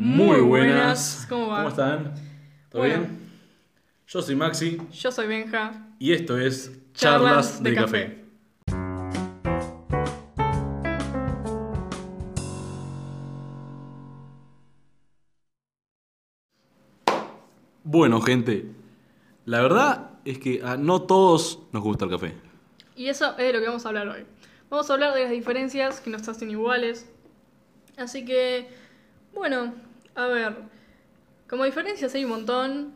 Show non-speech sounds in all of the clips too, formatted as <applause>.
Muy buenas. ¿Cómo va? ¿Cómo están? ¿Todo Bueno. bien? Yo soy Maxi Yo soy Benja. y esto es Charlas Charlas, de de, Café. café. Bueno, gente, la verdad es que a no todos nos gusta el café. Y eso es de lo que vamos a hablar hoy. Vamos a hablar de las diferencias que nos hacen iguales. Así que, bueno, a ver. Como diferencias hay un montón.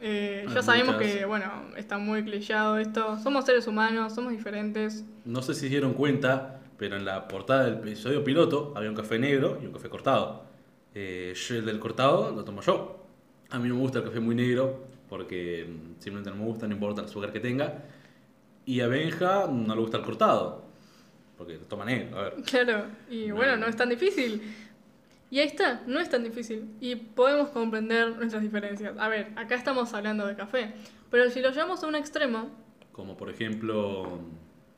Eh, ya Hay sabemos muchas. que, bueno, está muy clichado esto. Somos seres humanos, somos diferentes. No sé si se dieron cuenta, pero en la portada del episodio piloto había un café negro y un café cortado. Eh, yo el del cortado lo tomo yo. A mí no me gusta el café muy negro porque mm, simplemente no me gusta, no importa el azúcar que tenga. Y a Benja no le gusta el cortado porque lo toma negro. A ver. Claro, y No. bueno, no es tan difícil. Y ahí está, no es tan difícil. Y podemos comprender nuestras diferencias. A ver, acá estamos hablando de café. Pero si lo llevamos a un extremo, Como por ejemplo,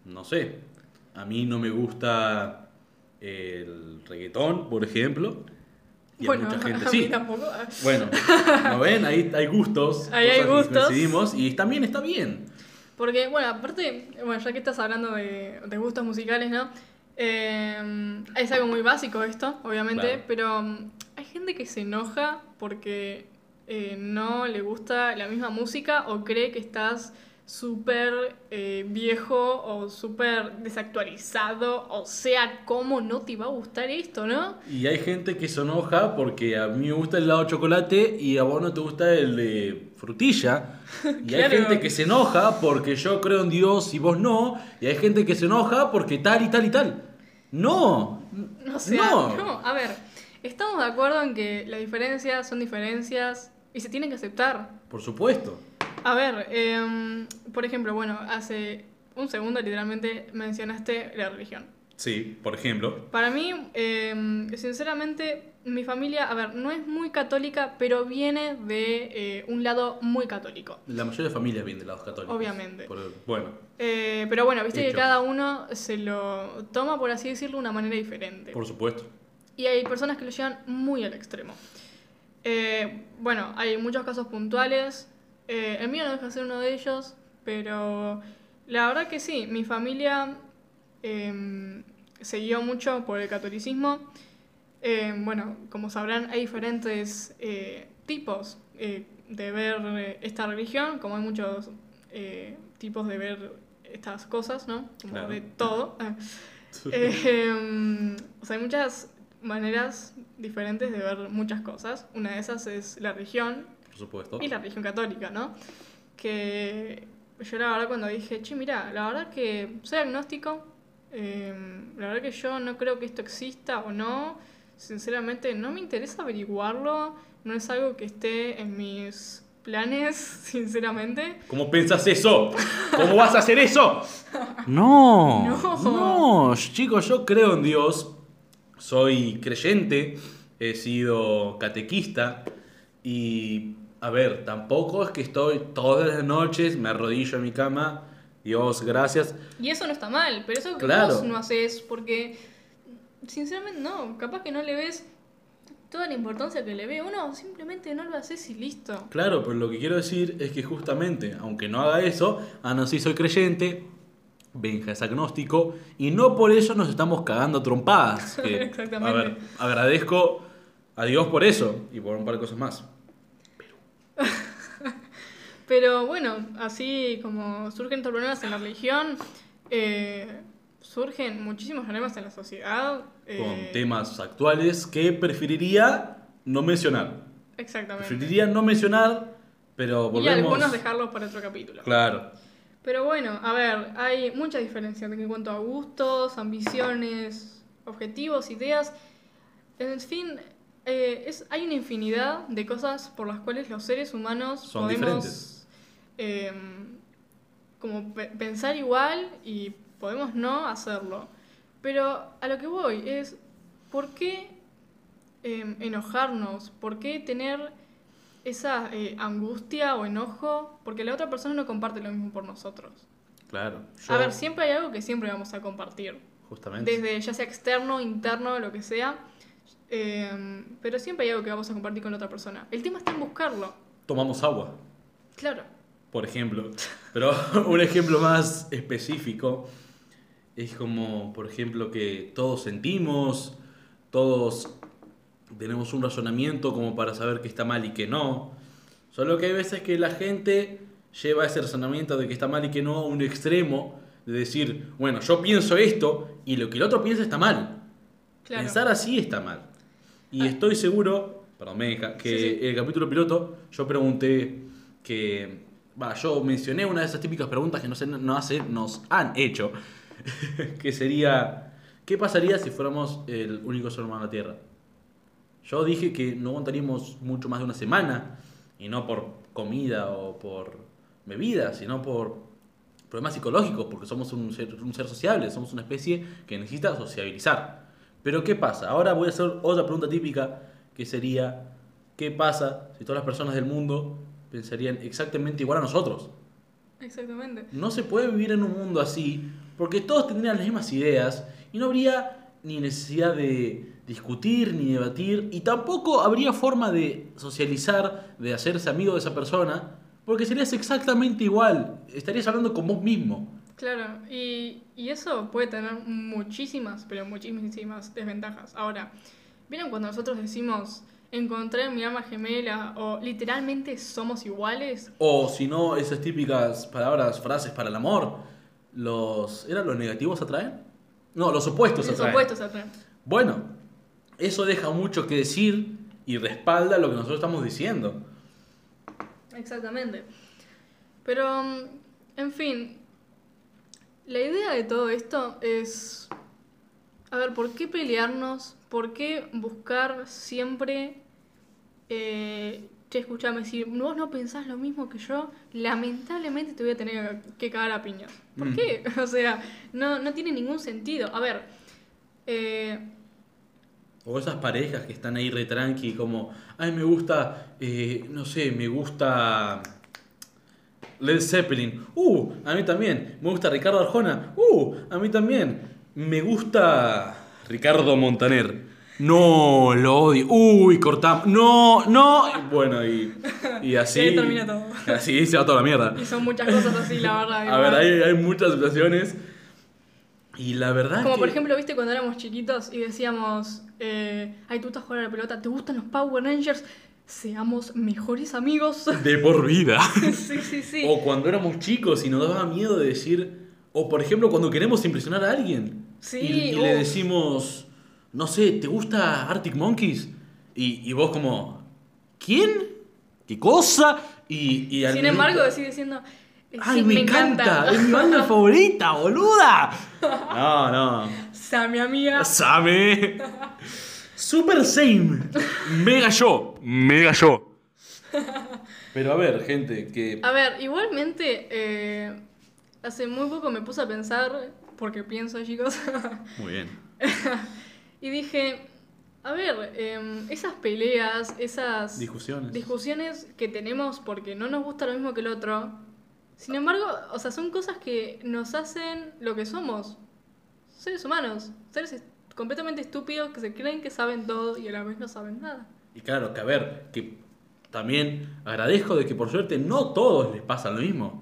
no sé, a mí no me gusta el reggaetón, por ejemplo. Y bueno, a mucha gente a sí. mí tampoco. Bueno, ¿no ven? Ahí hay gustos. <laughs> Ahí hay gustos. Coincidimos y también está bien. Porque, bueno, aparte, bueno, ya que estás hablando de, de gustos musicales, ¿no? Eh, es algo muy básico esto, obviamente, Claro. pero mm, hay gente que se enoja porque eh, no le gusta la misma música o cree que estás súper eh, viejo o súper desactualizado, o sea, ¿cómo no te va a gustar esto, no? Y hay gente que se enoja porque a mí me gusta el helado de chocolate y a vos no te gusta el de frutilla. <laughs> Y Claro. hay gente que se enoja porque yo creo en Dios y vos no. Y hay gente que se enoja porque tal y tal y tal. No. O sea, no. no, a ver, estamos de acuerdo en que las diferencias son diferencias y se tienen que aceptar. Por supuesto. A ver, em, por ejemplo, bueno, hace un segundo literalmente mencionaste la religión. Sí, por ejemplo. Para mí, em, sinceramente, mi familia, a ver, no es muy católica, pero viene de eh, un lado muy católico. La mayoría de familias vienen de lados católicos. Obviamente. Por- bueno, Eh, pero bueno, viste que cada uno se lo toma, por así decirlo, de una manera diferente. por supuesto. Y hay personas que lo llevan muy al extremo. Eh, bueno, hay muchos casos puntuales. El mío no deja de ser uno de ellos, pero la verdad que sí, mi familia eh, se guió mucho por el catolicismo. Eh, bueno, como sabrán, hay diferentes eh, tipos eh, de ver eh, esta religión, como hay muchos tipos de ver estas cosas, ¿no? Como Claro. de todo. <laughs> Em, o sea, hay muchas maneras diferentes de ver muchas cosas. Una de esas es la religión Por supuesto. y la religión católica, ¿no? Que yo la verdad cuando dije, che, mira, la verdad que soy agnóstico, em, la verdad que yo no creo que esto exista o no, sinceramente no me interesa averiguarlo, no es algo que esté en mis planes, <laughs> sinceramente. ¿Cómo pensás eso? ¿Cómo vas a hacer eso? No, No. no, chicos, yo creo en Dios, soy creyente, he sido catequista y, a ver, tampoco es que estoy todas las noches, me arrodillo en mi cama, Dios, gracias. Y eso no está mal, pero eso que Claro. vos no haces porque, sinceramente, no, capaz que no le ves toda la importancia que le ve uno, simplemente no lo haces y listo. Claro, pero lo que quiero decir es que justamente, aunque no haga eso, ah, no, sí soy creyente, Benja es agnóstico, y no por eso nos estamos cagando a trompadas. que, Exactamente. <laughs> A ver, agradezco a Dios por eso y por un par de cosas más. Pero <laughs> bueno, así como surgen problemas en la religión, eh, surgen muchísimos problemas en la sociedad. eh, Con temas actuales que preferiría no mencionar. Exactamente. Preferiría no mencionar, pero Y volvemos... algunos dejarlos para otro capítulo. Claro. Pero bueno, a ver, hay mucha diferencia en cuanto a gustos, ambiciones, objetivos, ideas. En fin, eh, es, hay una infinidad de cosas por las cuales los seres humanos Son podemos diferentes. Eh, como pe- pensar igual y podemos no hacerlo. Pero a lo que voy es, ¿por qué eh, enojarnos? ¿Por qué tener esa eh, angustia o enojo? Porque la otra persona no comparte lo mismo por nosotros. Claro. A Yo, ver, siempre hay algo que siempre vamos a compartir. justamente. Desde ya sea externo, interno, lo que sea. eh, pero siempre hay algo que vamos a compartir con otra persona. El tema está en buscarlo. Tomamos agua, Claro. Por ejemplo. Pero <laughs> un ejemplo más específico es como, por ejemplo, que todos sentimos, todos tenemos un razonamiento como para saber qué está mal y qué no. Solo que hay veces que la gente lleva ese razonamiento de que está mal y que no a un extremo de decir, bueno, yo pienso esto y lo que el otro piensa está mal. Claro. Pensar así está mal. Y Ah. estoy seguro, perdón, me deja, que Sí, sí. el capítulo piloto yo pregunté que, va, yo mencioné una de esas típicas preguntas que no sé, no hace, nos han hecho, <laughs> que sería, ¿qué pasaría si fuéramos el único ser humano en la Tierra? Yo dije que no aguantaríamos mucho más de una semana, y no por comida o por bebida, sino por problemas psicológicos, porque somos un ser, un ser sociable, somos una especie que necesita sociabilizar. Pero ¿qué pasa? Ahora voy a hacer otra pregunta típica, que sería, ¿qué pasa si todas las personas del mundo pensarían exactamente igual a nosotros? Exactamente. No se puede vivir en un mundo así, porque todos tendrían las mismas ideas y no habría ni necesidad de discutir ni debatir y tampoco habría forma de socializar, de hacerse amigo de esa persona, porque serías exactamente igual, estarías hablando con vos mismo. Claro, y, y eso puede tener muchísimas, pero muchísimas desventajas. Ahora, ¿vieron cuando nosotros decimos encontré mi alma gemela o literalmente somos iguales? O si no, esas típicas palabras, frases para el amor, los ¿eran los negativos atraen? No, los opuestos Los atraen. opuestos atraen. Bueno, eso deja mucho que decir y respalda lo que nosotros estamos diciendo. Exactamente. Pero, mm, en fin, la idea de todo esto es, a ver, ¿por qué pelearnos? ¿Por qué buscar siempre, eh, che, escuchame, si vos no pensás lo mismo que yo, lamentablemente te voy a tener que cagar a piñas. ¿Por Mm. qué? <laughs> O sea, no, no tiene ningún sentido. A ver, eh, O esas parejas que están ahí re tranqui, como, ay, me gusta, eh, no sé, me gusta Led Zeppelin. Uh, a mí también. Me gusta Ricardo Arjona. Uh, a mí también. Me gusta Ricardo Montaner. No, lo odio. Uy, cortamos. No, no. Bueno, y, y así. Y ahí termina todo. Así se va toda la mierda. y son muchas cosas así, la verdad. A ver, hay, hay muchas situaciones. Y la verdad Como que... por ejemplo, viste cuando éramos chiquitos y decíamos, eh, ay, tú estás jugando a la pelota, ¿te gustan los Power Rangers? Seamos mejores amigos. De por vida. <laughs> sí, sí, sí. O cuando éramos chicos y nos daba miedo de decir... O por ejemplo, cuando queremos impresionar a alguien. Sí, Y, y le decimos... No sé, ¿te gusta Arctic Monkeys? Y, y vos como... ¿Quién? ¿Qué cosa? Y, y al Sin minuto- embargo, sigue diciendo, eh, ¡Ay, sí, me, encanta! <laughs> ¡Es mi banda favorita, boluda! No, no. Sa, mi amiga. Same. Super same. Mega yo. Mega yo. Pero a ver, gente, que. A ver, igualmente, eh, hace muy poco me puse a pensar, porque pienso, chicos, Muy bien. <laughs> y dije, a ver, em, esas peleas, esas Discusiones. discusiones que tenemos porque no nos gusta lo mismo que el otro, sin embargo, o sea, son cosas que nos hacen lo que somos, seres humanos, seres est- completamente estúpidos que se creen que saben todo y a la vez no saben nada. Y claro, que a ver, que también agradezco de que por suerte no todos les pasa lo mismo.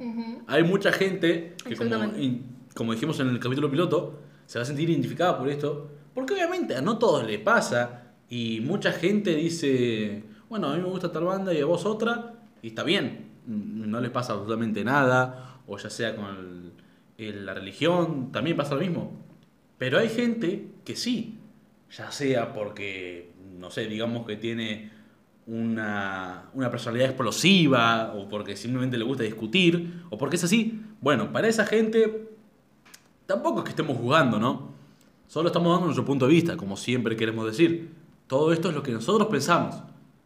Hay mucha gente que, como, como dijimos en el capítulo piloto, se va a sentir identificada por esto, porque obviamente a no todos les pasa, y mucha gente dice, bueno, a mí me gusta tal banda y a vos otra, y está bien, no les pasa absolutamente nada, o ya sea con el- el- la religión, también pasa lo mismo. Pero hay gente que sí, ya sea porque, no sé, digamos que tiene una, una personalidad explosiva, o porque simplemente le gusta discutir, o porque es así. Bueno, para esa gente tampoco es que estemos jugando, ¿no? Solo estamos dando nuestro punto de vista, como siempre queremos decir. Todo esto es lo que nosotros pensamos.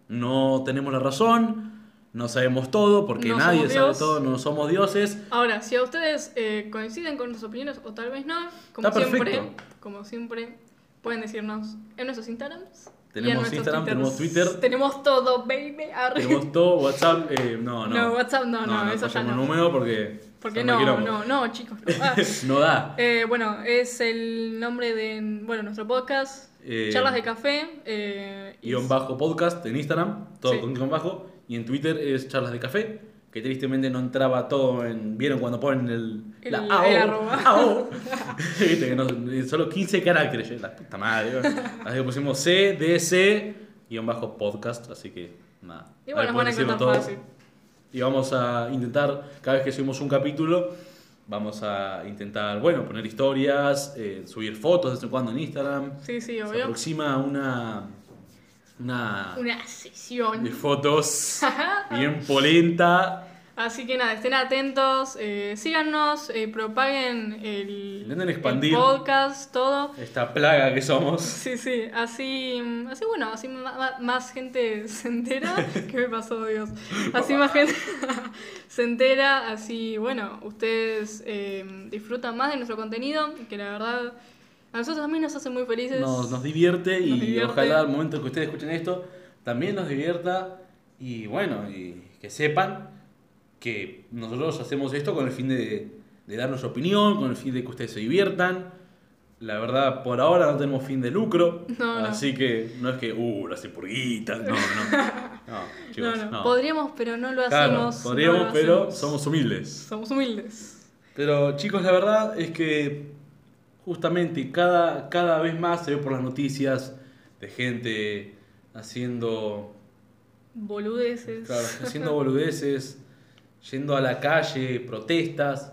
No tenemos la razón, no sabemos todo, porque No nadie sabe Dios. todo, no somos dioses. Ahora, si a ustedes eh, coinciden con nuestras opiniones o tal vez no, como Está siempre, como siempre, pueden decirnos en nuestros Instagrams. Tenemos Instagram, Twitters. tenemos Twitter. Tenemos todo, baby. Arre. Tenemos todo, WhatsApp, eh, no, no. No, WhatsApp no, no, eso ya no. un número porque... Porque no, no, no, chicos. no. Ah. <laughs> no da. Eh, bueno, es el nombre de bueno, nuestro podcast. Eh, Charlas de café. Eh, y- guion bajo podcast en Instagram, todo Sí. con guion bajo, y en Twitter es charlas de café, que tristemente no entraba todo en. ¿Vieron cuando ponen el. El- la el AO? arroba. <laughs> AO. <laughs> No- solo 15 caracteres, yo, la puta madre. Así que pusimos C, D, C, guion bajo podcast, así que nada. Y bueno, nos van a encontrar fácil. Y vamos a intentar, cada vez que subimos un capítulo, vamos a intentar, bueno, poner historias, eh, subir fotos de vez en cuando en Instagram. Sí, sí, Se obvio. aproxima una. Una. Una sesión. de fotos <laughs> bien polenta. Así que nada, estén atentos, eh, síganos, eh, propaguen el, el podcast, todo. Esta plaga que somos. <laughs> Sí, sí, así, así bueno, así ma- más, gente se entera. <laughs> ¿Qué me pasó, Dios? Así más gente <laughs> se entera, así, bueno, ustedes eh, disfrutan más de nuestro contenido, que la verdad a nosotros también nos hace muy felices. Nos, nos divierte y Nos divierte. ojalá al momento que ustedes escuchen esto también nos divierta. Y bueno, y que sepan que nosotros hacemos esto con el fin de, de dar nuestra opinión, con el fin de que ustedes se diviertan. La verdad, por ahora no tenemos fin de lucro. No, no. así que no es que, uh, las purguitas. No, no. <laughs> No, chicos, no, podríamos, pero no lo hacemos. podríamos, lo pero hacemos. somos humildes. Somos humildes. Pero chicos, la verdad es que justamente cada, cada vez más se ve por las noticias de gente haciendo, Boludeces. claro, haciendo boludeces, <laughs> yendo a la calle, protestas,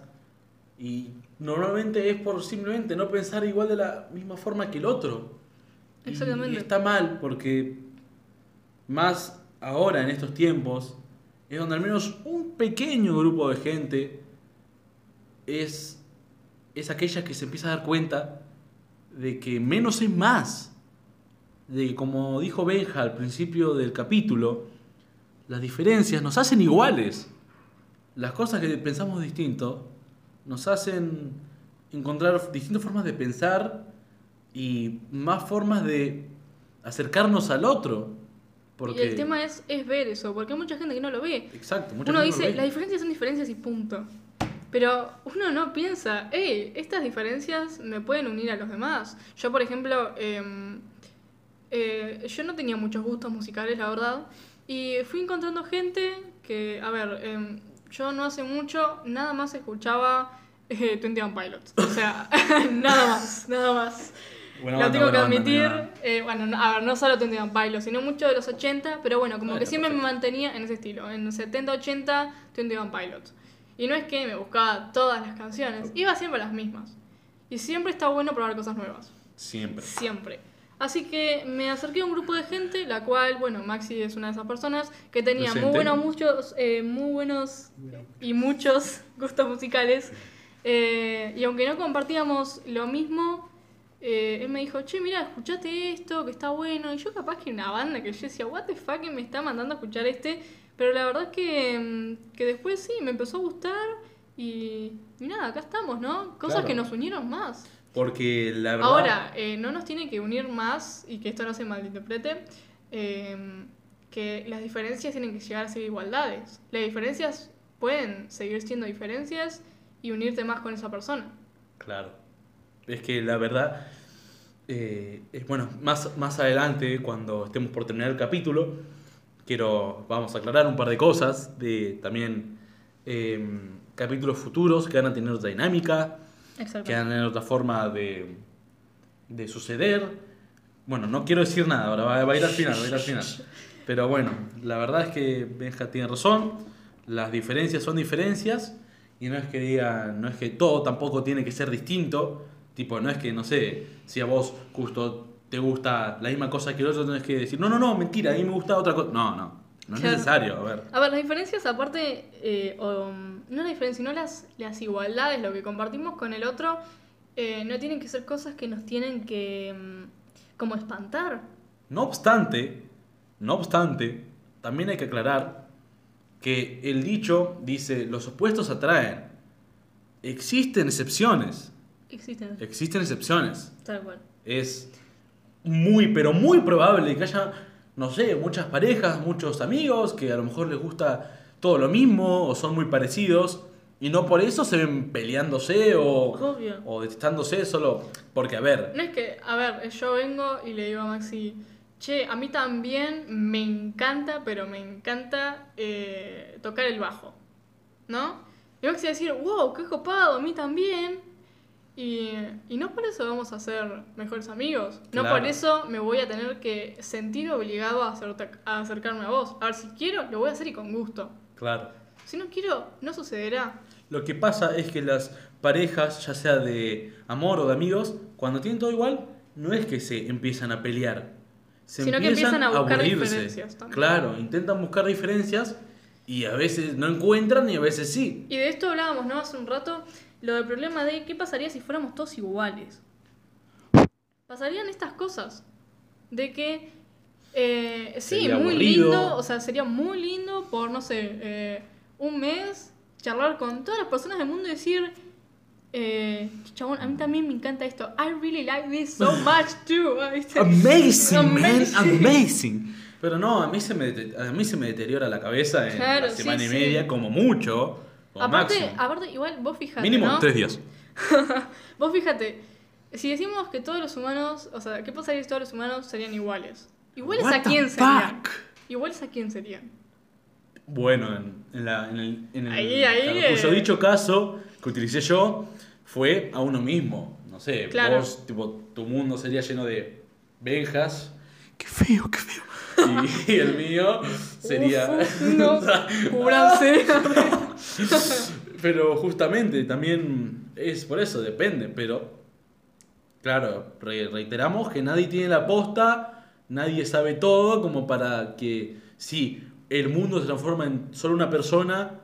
y normalmente es por simplemente no pensar igual de la misma forma que el otro. Exactamente. Y está mal porque más ahora en estos tiempos es donde al menos un pequeño grupo de gente es, es aquella que se empieza a dar cuenta de que menos es más. De que como dijo Benja al principio del capítulo, las diferencias nos hacen iguales. Las cosas que pensamos distinto nos hacen encontrar distintas formas de pensar y más formas de acercarnos al otro. Porque, Y el tema es, es ver eso, porque hay mucha gente que no lo ve. Exacto, mucha Uno gente no lo dice, ve. las diferencias son diferencias y punto. Pero uno no piensa, hey, estas diferencias me pueden unir a los demás. Yo, por ejemplo, em, eh, yo no tenía muchos gustos musicales, la verdad. Y fui encontrando gente que, a ver, em, yo no hace mucho nada más escuchaba eh, 21 Pilots. O sea, <laughs> nada más, nada más. Buena Lo tengo que admitir. eh, bueno, no- a ver, no solo 21 Pilots, sino mucho de los 80, pero bueno, como Bueno, que siempre me mantenía en ese estilo. En los 70, 80, 21 Pilots. Y no es que me buscaba todas las canciones, iba siempre a las mismas. Y siempre está bueno probar cosas nuevas. Siempre. Siempre. Así que me acerqué a un grupo de gente, la cual, bueno, Maxi es una de esas personas que tenía muy buenos, muchos, eh, muy buenos y muchos <laughs> gustos musicales. Eh, y aunque no compartíamos lo mismo, eh, él me dijo, che, mira, escuchate esto, que está bueno. Y yo capaz que una banda que yo decía, what the fuck, que me está mandando a escuchar este. Pero la verdad es que, mm, que después sí, me empezó a gustar. Y, y nada, acá estamos, ¿no? Cosas Claro. que nos unieron más. Porque la verdad. Ahora, eh, no nos tiene que unir más, y que esto no se malinterprete, eh, que las diferencias tienen que llegar a ser igualdades. Las diferencias pueden seguir siendo diferencias y unirte más con esa persona. Claro. Es que la verdad. eh, es bueno, más, más adelante, cuando estemos por terminar el capítulo, quiero. Vamos a aclarar un par de cosas. De también. eh, capítulos futuros que van a tener dinámica. Que a tener otra forma de, de suceder. Bueno, no quiero decir nada, ahora va, va a ir al final, va a ir al final. <laughs> Pero bueno, la verdad es que Benja tiene razón, las diferencias son diferencias y no es que diga, no es que todo tampoco tiene que ser distinto, tipo, no es que, no sé, si a vos justo te gusta la misma cosa que el otro, tenés que decir, no, no, no, mentira, a mí me gusta otra cosa. No, no, no es necesario, a ver. A ver, las diferencias aparte, eh, o, no las diferencias, sino las, las igualdades, lo que compartimos con el otro, eh, no tienen que ser cosas que nos tienen que mm, como espantar. No obstante, no obstante, también hay que aclarar que el dicho dice, los opuestos atraen. Existen excepciones, Existen. existen excepciones. Tal cual. Es muy, pero muy probable que haya, no sé, muchas parejas, muchos amigos que a lo mejor les gusta todo lo mismo o son muy parecidos Y no por eso se ven peleándose o, Obvio. o detestándose solo porque, a ver, No es que, a ver, yo vengo y le digo a Maxi, che, a mí también me encanta, pero me encanta eh, tocar el bajo, ¿no? Y Maxi va a decir, wow, qué copado, a mí también. Y, y no por eso vamos a ser mejores amigos. No Claro. por eso me voy a tener que sentir obligado a, hacerte- a acercarme a vos. A ver, si quiero, lo voy a hacer y con gusto. claro. Si no quiero, no sucederá. Lo que pasa es que las parejas, ya sea de amor o de amigos, cuando tienen todo igual, no es que se empiezan a pelear. Se Sino que empiezan a buscar diferencias también. Claro, intentan buscar diferencias y a veces no encuentran y a veces sí. Y de esto hablábamos, ¿no? Hace un rato, lo del problema de qué pasaría si fuéramos todos iguales. Pasarían estas cosas. De que, eh, sí, muy aburrido. lindo, o sea, sería muy lindo por, no sé, eh, un mes charlar con todas las personas del mundo y decir, eh, chabón, a mí también me encanta esto. I really like this so <laughs> much too. <laughs> ¿viste? Amazing, man, Amazing. amazing. Pero no, a mí se me, a mí se me deteriora la cabeza en Claro, la sí, semana y sí. media, como mucho, Aparte, máximo. aparte, igual vos fijate, Mínimo ¿no? tres días. <laughs> Vos fíjate, si decimos que todos los humanos, o sea, ¿qué pasaría si todos los humanos serían iguales? ¿Iguales What a the quién serían? fuck? ¿Iguales a quién serían? Bueno, en, en la, en el, en el- Ahí, ahí, cuyo eh. dicho caso que utilicé yo fue a uno mismo. No sé, Claro. vos, tipo, tu mundo sería lleno de benjas. Qué feo, qué feo. Y, <laughs> y el mío sería. Uf, <laughs> no, cúbranse. <laughs> pero justamente también es por eso, depende. Pero, claro, re- reiteramos que nadie tiene la posta, nadie sabe todo, como para que si el mundo se transforma en solo una persona,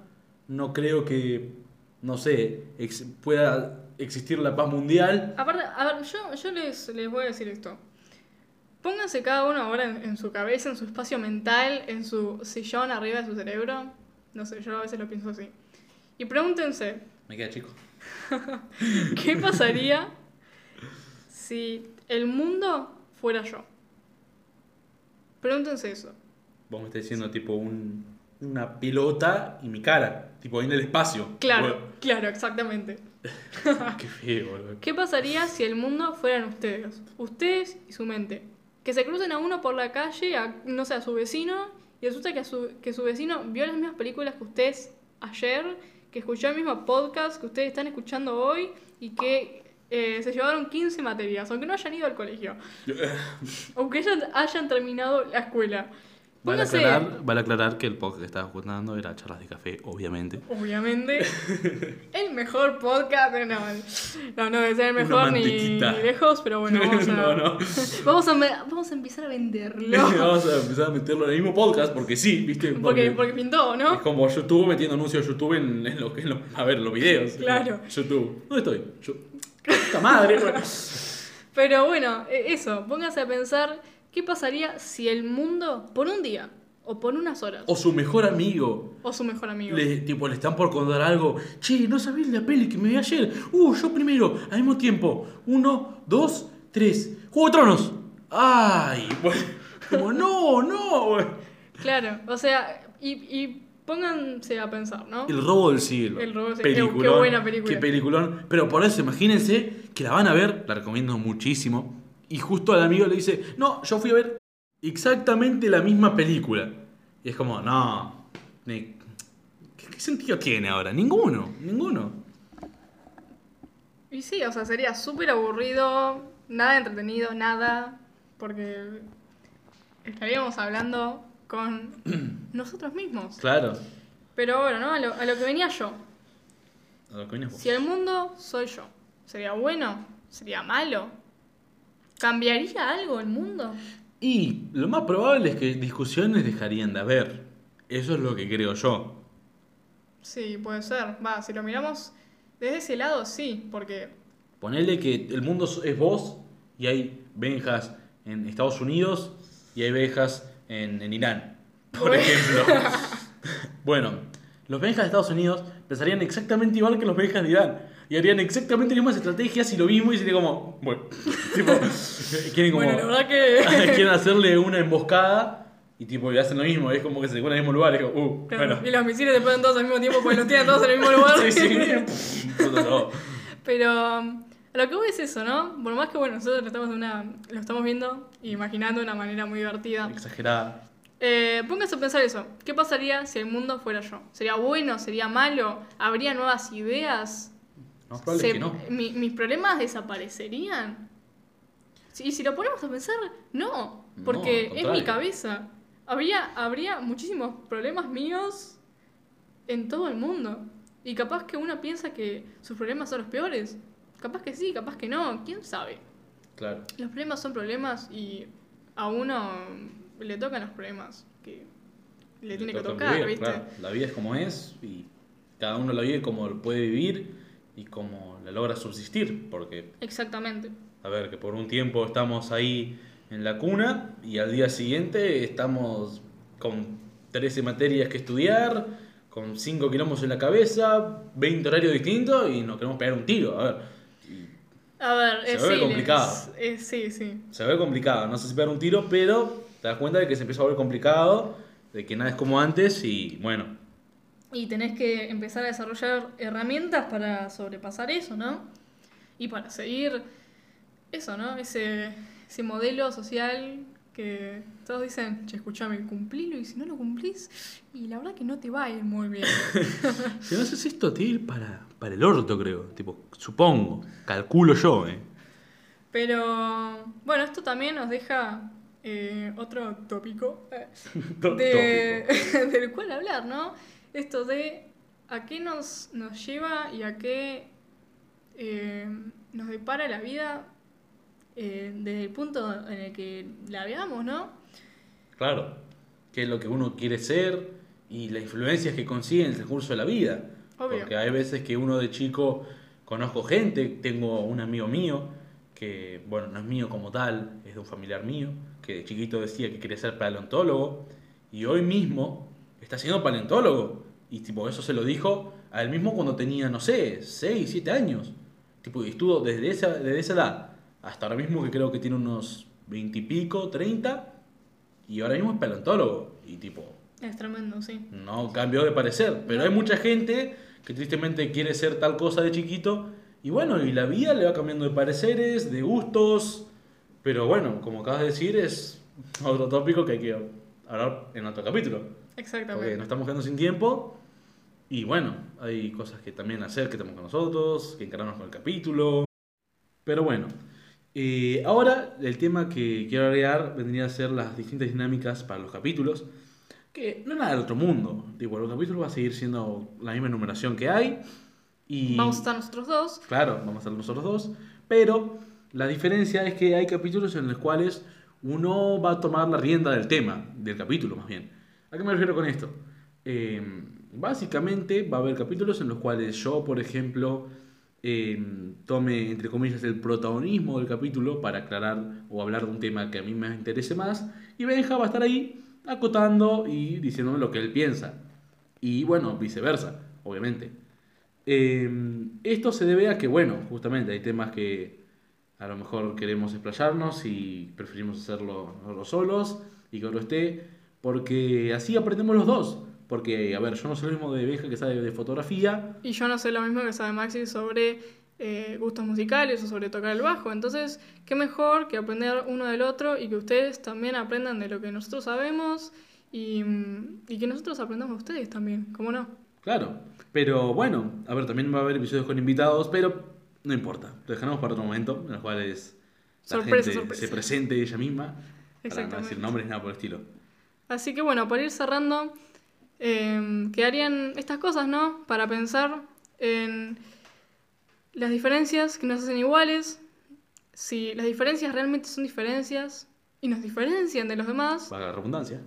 no creo que, no sé, ex- pueda existir la paz mundial. Aparte, a ver, yo, yo les, les voy a decir esto. Pónganse cada uno ahora en, en su cabeza, en su espacio mental, en su sillón arriba de su cerebro. No sé, yo a veces lo pienso así. Y pregúntense, Me queda chico. <laughs> ¿Qué pasaría si el mundo fuera yo? Pregúntense eso. Vos me estás diciendo tipo un, una pelota y mi cara, tipo ahí en el espacio. Claro, claro, exactamente. <laughs> Qué feo, boludo. ¿Qué pasaría si el mundo fueran ustedes? Ustedes y su mente. Que se crucen a uno por la calle, a, no sé, a su vecino, y resulta que, a su, que su vecino vio las mismas películas que ustedes ayer, que escuchó el mismo podcast que ustedes están escuchando hoy, y que eh, se llevaron 15 materias, aunque no hayan ido al colegio. aunque hayan, hayan terminado la escuela. Vale aclarar, vale aclarar que el podcast que estaba escuchando era charlas de café, obviamente. obviamente, <laughs> el mejor podcast. No, no, no debe ser el mejor ni, ni <laughs> lejos, pero bueno, <laughs> vamos a, no, no. Vamos, a, me- vamos a empezar a venderlo. Vamos a empezar a meterlo en el mismo podcast porque sí, ¿viste? Porque, porque pintó, Es ¿no? como YouTube metiendo anuncios de YouTube en, en lo en lo- a ver los videos. Claro. YouTube. ¿Dónde estoy? Yo, ¡Puta madre! Pero bueno, e- eso, pónganse a pensar qué pasaría si el mundo, por un día, o por unas horas, O su mejor amigo. o su mejor amigo, Le, tipo, le están por contar algo. Che, ¿no sabés la peli que me vi ayer? Uh, yo primero, al mismo tiempo. Uno, dos, tres. ¡Juego de Tronos! ¡Ay! <laughs> Bueno, como, no, no. Claro, o sea, y, y pónganse a pensar, ¿no? El robo del siglo. El robo del siglo. Qué buena película. Qué peliculón. Pero por eso, imagínense que la van a ver, la recomiendo muchísimo. Y justo al amigo le dice, no, yo fui a ver exactamente la misma película. Y es como, no. ¿Qué, qué sentido tiene ahora? Ninguno, ninguno. Y sí, o sea, sería súper aburrido, nada entretenido, nada, porque estaríamos hablando con <clears throat> nosotros mismos. Claro. Pero bueno, ¿no? A lo, a lo que venía yo. A lo que vienes vos. Si el mundo soy yo, ¿sería bueno? ¿Sería malo? ¿Cambiaría algo el mundo? Y lo más probable es que discusiones dejarían de haber. Eso es lo que creo yo. Sí, puede ser. Va, si lo miramos desde ese lado, sí, porque Ponele que el mundo es vos y hay benjas en Estados Unidos y hay benjas en, en Irán, por Bueno. ejemplo. <laughs> bueno, los benjas de Estados Unidos pensarían exactamente igual que los benjas de Irán. Y harían exactamente las mismas estrategias y lo mismo y sería como, bueno, <laughs> tipo, quieren como, Bueno, la verdad que- <laughs> quieren hacerle una emboscada y tipo, y hacen lo mismo, es como que se encuentran en el mismo lugar, y digo, uh, Claro, bueno. Y los misiles te ponen todos al mismo tiempo porque los tienen todos en el mismo lugar. Sí, sí. <laughs> Pero um, a lo que voy es eso, ¿no? Por más que bueno, nosotros lo estamos, de una, lo estamos viendo e imaginando de una manera muy divertida. Exagerada. Eh, póngase a pensar eso. ¿Qué pasaría si el mundo fuera yo? ¿Sería bueno? ¿Sería malo? ¿Habría nuevas ideas? No, es probable Se- que no. mi- ¿Mis problemas desaparecerían? Y si lo ponemos a pensar, no. Porque es mi cabeza. Habría, habría muchísimos problemas míos en todo el mundo. Y capaz que uno piensa que sus problemas son los peores. Capaz que sí, capaz que no. ¿Quién sabe? Claro. Los problemas son problemas y a uno le tocan los problemas que le tiene que toca tocar, vivir, ¿viste? claro. La vida es como es y cada uno la vive como puede vivir y como la logra subsistir. Porque, Exactamente. a ver, que por un tiempo estamos ahí en la cuna y al día siguiente estamos con 13 materias que estudiar, con 5 kilómetros en la cabeza, 20 horarios distintos y nos queremos pegar un tiro. A ver, A ver, Se es sí, complicado. es- es- sí, sí. se ve complicado. No sé si pegar un tiro, pero te das cuenta de que se empieza a volver complicado, de que nada es como antes y bueno, Y tenés que empezar a desarrollar herramientas para sobrepasar eso, ¿no? Y para seguir eso, ¿no? Ese, ese modelo social que todos dicen, che, escuchame, cumplilo y si no lo cumplís, y la verdad que no te va a ir muy bien. <laughs> Si no haces esto, te ir para, para el orto, creo. Tipo, supongo, calculo yo, ¿eh? Pero bueno, esto también nos deja eh, otro tópico eh, <laughs> de- <laughs> del cual hablar, ¿no? Esto de a qué nos, nos lleva y a qué eh, nos depara la vida eh, desde el punto en el que la veamos, ¿no? Claro, qué es lo que uno quiere ser y las influencias que consigue en el transcurso de la vida. Obvio. Porque hay veces que uno de chico conozco gente, tengo un amigo mío que, bueno, no es mío como tal, es de un familiar mío, que de chiquito decía que quería ser paleontólogo y hoy mismo está siendo paleontólogo. Y tipo, eso se lo dijo a él mismo cuando tenía, no sé, 6, 7 años. Tipo, y estuvo desde esa, desde esa edad hasta ahora mismo que creo que tiene unos 20 y pico, 30, y ahora mismo es paleontólogo. Y tipo, Es tremendo, sí. no cambió de parecer. Pero hay mucha gente que tristemente quiere ser tal cosa de chiquito. Y bueno, y la vida le va cambiando de pareceres, de gustos. Pero bueno, como acabas de decir, es otro tópico que hay que hablar en otro capítulo. Porque Exactamente. nos estamos quedando sin tiempo. Y bueno, hay cosas que también hacer que tenemos con nosotros, que encararnos con el capítulo. Pero bueno, eh, ahora el tema que quiero agregar vendría a ser las distintas dinámicas para los capítulos. Que no es nada del otro mundo. Tipo, los capítulos va a seguir siendo la misma numeración que hay. Y Vamos a estar nosotros dos. Claro, vamos a estar nosotros dos. Pero la diferencia es que hay capítulos en los cuales uno va a tomar la rienda del tema, del capítulo más bien. ¿A qué me refiero con esto? Eh, básicamente va a haber capítulos en los cuales yo, por ejemplo, eh, tome, entre comillas, el protagonismo del capítulo para aclarar o hablar de un tema que a mí me interese más. Y Benja va a estar ahí acotando y diciéndome lo que él piensa. Y bueno, viceversa, obviamente. Eh, esto se debe a que, bueno, justamente hay temas que a lo mejor queremos explayarnos y preferimos hacerlo solos y que otro esté, porque así aprendemos los dos. Porque, a ver, yo no soy lo mismo de Benja que sabe de fotografía, Y yo no sé lo mismo que sabe Maxi sobre eh, gustos musicales o sobre tocar el bajo. Entonces, qué mejor que aprender uno del otro y que ustedes también aprendan de lo que nosotros sabemos y, mm, y que nosotros aprendamos de ustedes también, ¿cómo no? claro. Pero bueno, a ver, también va a haber episodios con invitados, pero no importa, lo dejaremos para otro momento, en los cuales la Sorpresa, gente sorpresa. se presente ella misma, para no decir nombres nada por el estilo. Así que bueno, para ir cerrando, eh, quedarían estas cosas, ¿no? Para pensar en las diferencias que nos hacen iguales, si las diferencias realmente son diferencias y nos diferencian de los demás, Para la redundancia.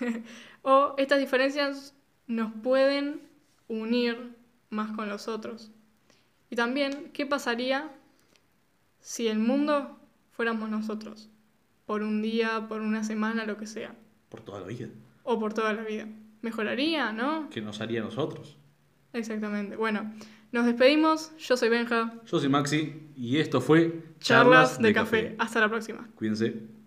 <laughs> o estas diferencias nos pueden unir más con los otros. Y también, ¿qué pasaría si el mundo fuéramos nosotros? Por un día, por una semana, lo que sea. Por toda la vida. O por toda la vida. Mejoraría, ¿no? ¿Qué nos haría a nosotros? Exactamente. Bueno, nos despedimos. Yo soy Benja. Yo soy Maxi y esto fue Charlas, de, café. Hasta la próxima. Cuídense.